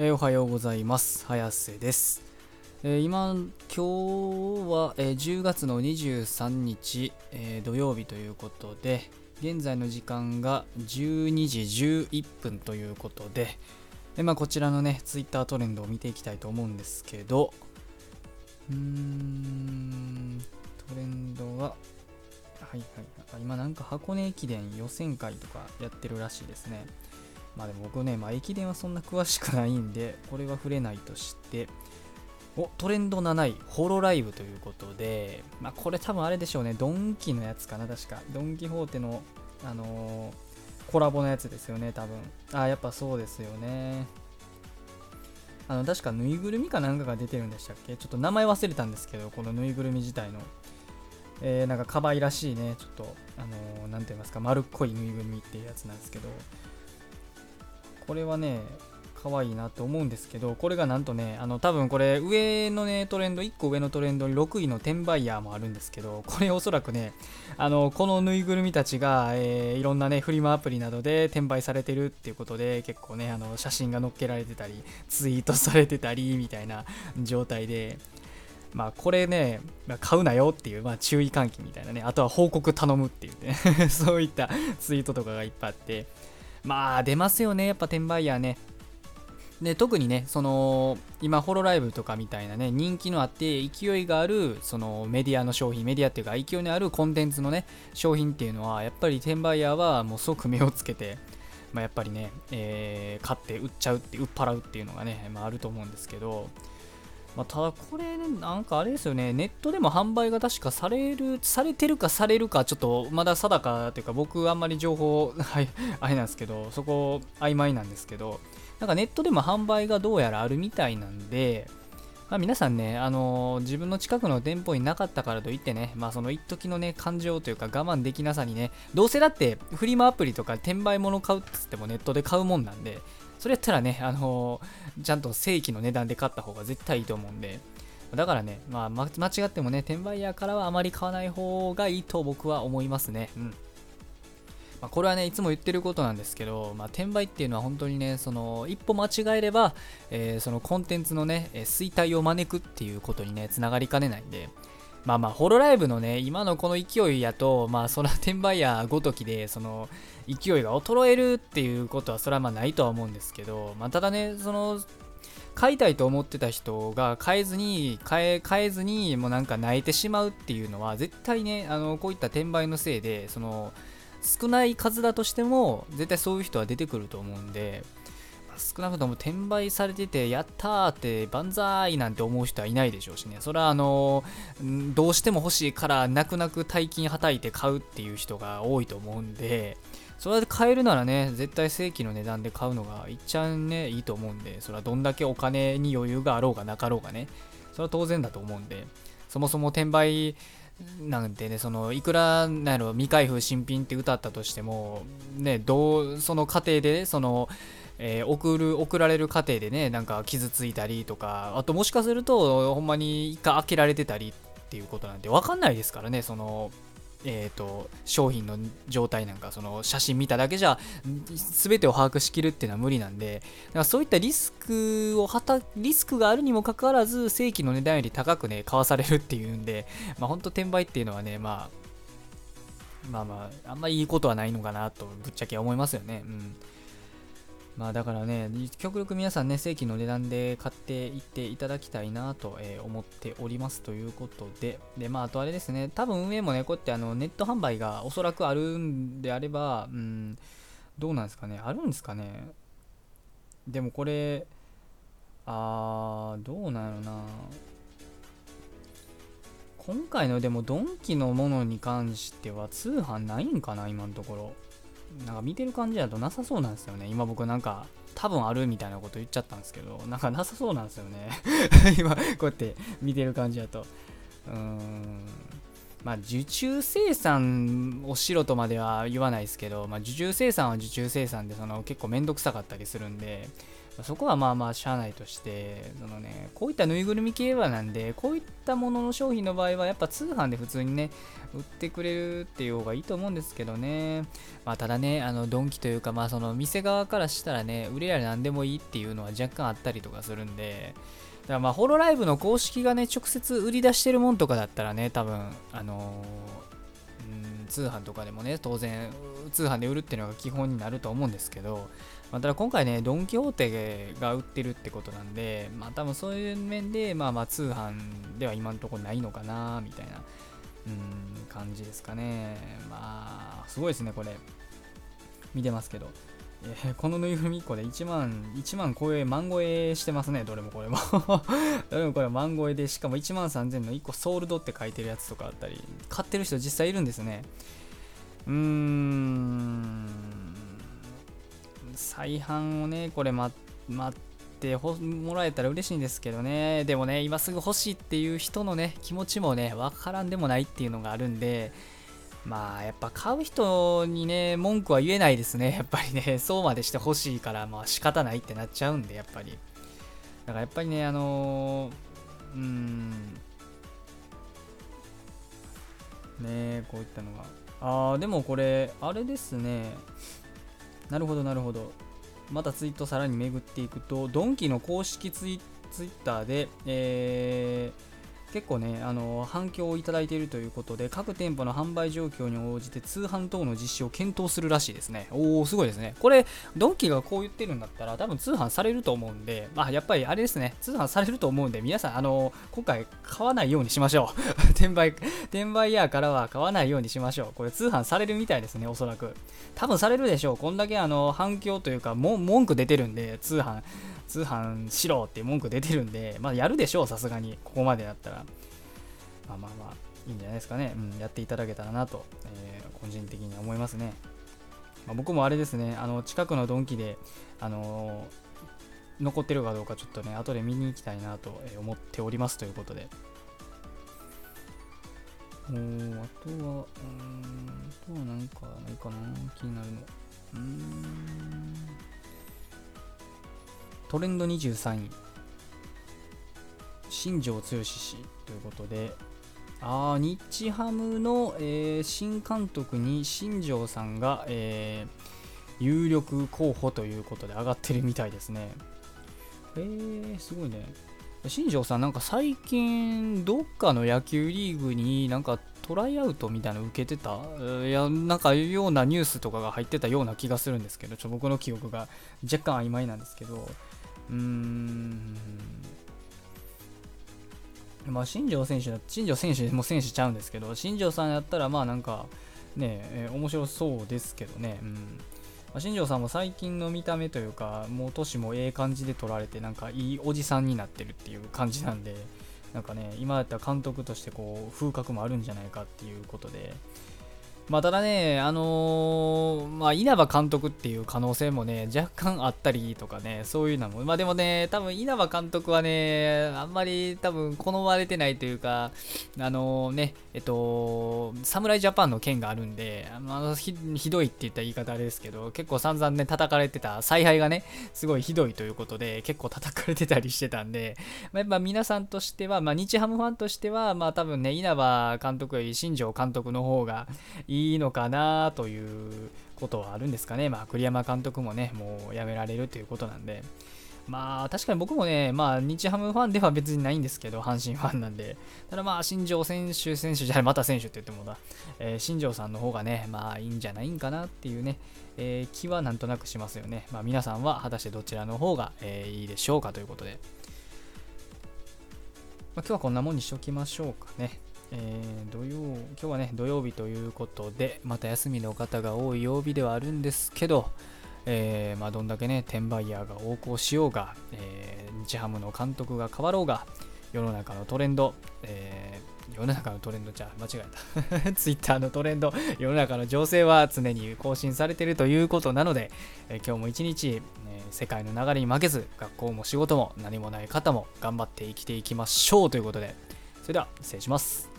えー、おはようございます。早瀬です、えー、今今日は、えー、10月の23日、え土曜日ということで現在の時間が12時11分ということで、えまあ、こちらのね Twitter トレンドを見ていきたいと思うんですけどうーんトレンドははいはい今なんか箱根駅伝予選会とかやってるらしいですね。まあでも僕ね、まあ、駅伝はそんな詳しくないんで、これは触れないとして、おトレンド7位、ホロライブということで、まあ、これ多分あれでしょうね、ドンキのやつかな、確か。ドン・キホーテの、あのー、コラボのやつですよね、多分。あ、やっぱそうですよね。あの、確かぬいぐるみかなんかが出てるんでしたっけ？ちょっと名前忘れたんですけど、このぬいぐるみ自体の。えー、なんか可愛らしいね、ちょっと、あのー、なんて言いますか、丸っこいぬいぐるみっていうやつなんですけど、これはね可愛いなと思うんですけどこれがなんとねあの多分これ上のねトレンド1個上のトレンドに6位の転売ヤーもあるんですけどこれおそらくねあのこのぬいぐるみたちが、えー、いろんなねフリマアプリなどで転売されてるっていうことで結構ねあの写真が載っけられてたりツイートされてたりみたいな状態でまあこれね、買うなよっていう、まあ、注意喚起みたいなね、あとは報告頼むっていうね そういったツイートとかがいっぱいあって、まあ出ますよねやっぱ転売ヤーね。で特にねその今ホロライブとかみたいなね人気のあって勢いがあるそのメディアの商品メディアっていうか勢いのあるコンテンツのね商品っていうのはやっぱり転売ヤーはもう即目をつけてまあ、やっぱりね、えー、買って売っちゃうって売っ払うっていうのがね、まあ、あると思うんですけどまあ、ただこれ、なんかあれですよね、ネットでも販売が確かされる、されてるかされるか、ちょっとまだ定かというか、僕あんまり情報、はい、あれなんですけど、そこ曖昧なんですけど、なんかネットでも販売がどうやらあるみたいなんで、まあ、皆さんね、あのー、自分の近くの店舗になかったからといってね、まあその一時のね、感情というか我慢できなさにね、どうせだってフリマアプリとか転売物買うっつってもネットで買うもんなんで、それやったらね、あのー、ちゃんと正規の値段で買った方が絶対いいと思うんで、だからね、まあ、間違ってもね、転売ヤーからはあまり買わない方がいいと僕は思いますね。うん。まあ、これはね、いつも言ってることなんですけど、まあ、転売っていうのは本当にね、その一歩間違えれば、えー、そのコンテンツのね、衰退を招くっていうことにね、つながりかねないんで、まあまあ、ホロライブのね、今のこの勢いやと、まあ、その転売ヤーごときで、その、勢いが衰えるっていうことは、それはまあないとは思うんですけど、まあ、ただね、その、買いたいと思ってた人が買えずに、買え、買えずに、もうなんか泣いてしまうっていうのは、絶対ね、あの、こういった転売のせいで、その、少ない数だとしても、絶対そういう人は出てくると思うんで、少なくとも転売されてて、やったーって万歳なんて思う人はいないでしょうしね。それはあのどうしても欲しいから泣く泣く大金はたいて買うっていう人が多いと思うんで、それで買えるならね、絶対正規の値段で買うのが一番ね、いいと思うんで、それはどんだけお金に余裕があろうがなかろうがね、それは当然だと思うんで、そもそも転売なんてね、そのいくらなんやろ未開封新品って歌ったとしても、ね、どうその過程で、そのえー、送る送られる過程でねなんか傷ついたりとかあともしかするとほんまに一回開けられてたりっていうことなんて分かんないですからねそのえーと、商品の状態なんかその写真見ただけじゃ全てを把握しきるっていうのは無理なんでだからそういったリスクをはたリスクがあるにもかかわらず正規の値段より高くね買わされるっていうんで、まあ、本当転売っていうのはね、まあ、まあまああんまりいいことはないのかなとぶっちゃけ思いますよね。うん。まあだからね、極力皆さんね、正規の値段で買っていっていただきたいなと、え思っておりますということで、で、まああとあれですね、多分運営もね、こうやってあのネット販売がおそらくあるんであれば、うん、どうなんですかね、あるんですかね。でもこれ、あー、どうなんやろな。今回のでもドンキのものに関しては通販ないんかな、今のところ。なんか見てる感じだとなさそうなんですよね。今僕なんか多分あるみたいなこと言っちゃったんですけど、なんかなさそうなんですよね。今こうやって見てる感じだと。うーん。まあ受注生産をしろとまでは言わないですけど、まあ、受注生産は受注生産でその結構めんどくさかったりするんで、そこはまあまあしゃあないとしてそのねこういったぬいぐるみ系はなんでこういったものの商品の場合はやっぱ通販で普通にね売ってくれるっていう方がいいと思うんですけどね。まあただねあのドンキというかまあその店側からしたらね売れや何でもいいっていうのは若干あったりとかするんでだからまあホロライブの公式がね直接売り出してるもんとかだったらね多分あのー、通販とかでもね当然通販で売るっていうのが基本になると思うんですけどまあ、ただ今回ね、ドン・キホーテが売ってるってことなんで、まあ多分そういう面で、まあまあ通販では今のところないのかな、みたいな、うん、感じですかね。まあ、すごいですね、これ。見てますけど。えー、このぬいぐるみ1個で1万、1万超え、万超えしてますね、どれもこれも どれもこれ万超えで、しかも1万3000の1個ソールドって書いてるやつとかあったり、買ってる人実際いるんですね。うーん。再販をね、これ待ってもらえたら嬉しいんですけどね。でもね、今すぐ欲しいっていう人のね、気持ちもね、わからんでもないっていうのがあるんで、まあ、やっぱ買う人にね、文句は言えないですね。やっぱりね、そうまでして欲しいから、まあ仕方ないってなっちゃうんで、やっぱり。だからやっぱりね、あのー、うーん、ねこういったのが。ああ、でもこれ、あれですね。なるほど、なるほど。またツイートさらに巡っていくと、ドンキの公式ツイツイッターで、えー結構ね、あの反響をいただいているということで、各店舗の販売状況に応じて通販等の実施を検討するらしいですね。おお、すごいですね。これ、ドンキがこう言ってるんだったら、多分通販されると思うんで、まあ、やっぱりあれですね、通販されると思うんで、皆さん、あの今回買わないようにしましょう。転売、転売ヤーからは買わないようにしましょう。これ通販されるみたいですね、おそらく。多分されるでしょう。こんだけあの反響というか、文句出てるんで、通販、通販しろって文句出てるんで、まあ、やるでしょう、さすがに。ここまでだったら。まあまあまあ、いいんじゃないですかね。うん、やっていただけたらなと、えー、個人的には思いますね。まあ、僕もあれですね、あの、近くのドンキで、あのー、残ってるかどうかちょっとね、後で見に行きたいなと思っておりますということで。おあとは、うん、あとは何かないかな、気になるの。うーん。トレンド23位。新庄剛志氏ということで、あー日ハムの、えー、新監督に新庄さんが、えー、有力候補ということで上がってるみたいですね。えー、すごいね。新庄さんなんか最近どっかの野球リーグになんかトライアウトみたいなの受けてた？いや、なんかようなニュースとかが入ってたような気がするんですけど、ちょ僕の記憶が若干曖昧なんですけど、うーん、まあ、新庄選手だ、新庄選手も選手ちゃうんですけど、新庄さんやったら、まあなんか、ね、えー、面白そうですけどね、うん。ま、新庄さんも最近の見た目というか、もう年もええ感じで取られて、なんかいいおじさんになってるっていう感じなんで、なんかね、今だったら監督としてこう、風格もあるんじゃないかっていうことで、まあ、ただね、あのー、まあ、稲葉監督っていう可能性もね、若干あったりとかね、そういうのも、まあでもね、多分稲葉監督はね、あんまり多分好まれてないというか、あのー、ね、えっと、侍ジャパンの件があるんで、あのひひどいって言った言い方あれですけど、結構散々ね、叩かれてた、采配がね、すごいひどいということで、結構叩かれてたりしてたんで、まあ、やっぱ皆さんとしては、まあ、日ハムファンとしては、まあ多分ね、稲葉監督より新庄監督の方がいいいいのかなということはあるんですかね。まあ、栗山監督もね、もう辞められるということなんで。まあ、確かに僕もね、まあ、日ハムファンでは別にないんですけど、阪神ファンなんで。ただまあ、新庄選手、選手じゃない、また選手って言ってもだ、えー、新庄さんの方がね、まあ、いいんじゃないんかなっていうね、えー、気はなんとなくしますよね。まあ、皆さんは果たしてどちらの方が、えー、いいでしょうかということで。まあ、今日はこんなもんにしておきましょうかね。えー、土曜、今日はね、土曜日ということで、また休みの方が多い曜日ではあるんですけど、えー、まあ、どんだけね、転売ヤーが横行しようが、えー、日ハムの監督が変わろうが、世の中のトレンド、えー、世の中のトレンドじゃ間違えた。ツイッターのトレンド、世の中の情勢は常に更新されているということなので、えー、今日も一日、えー、世界の流れに負けず、学校も仕事も何もない方も頑張って生きていきましょうということで、それでは失礼します。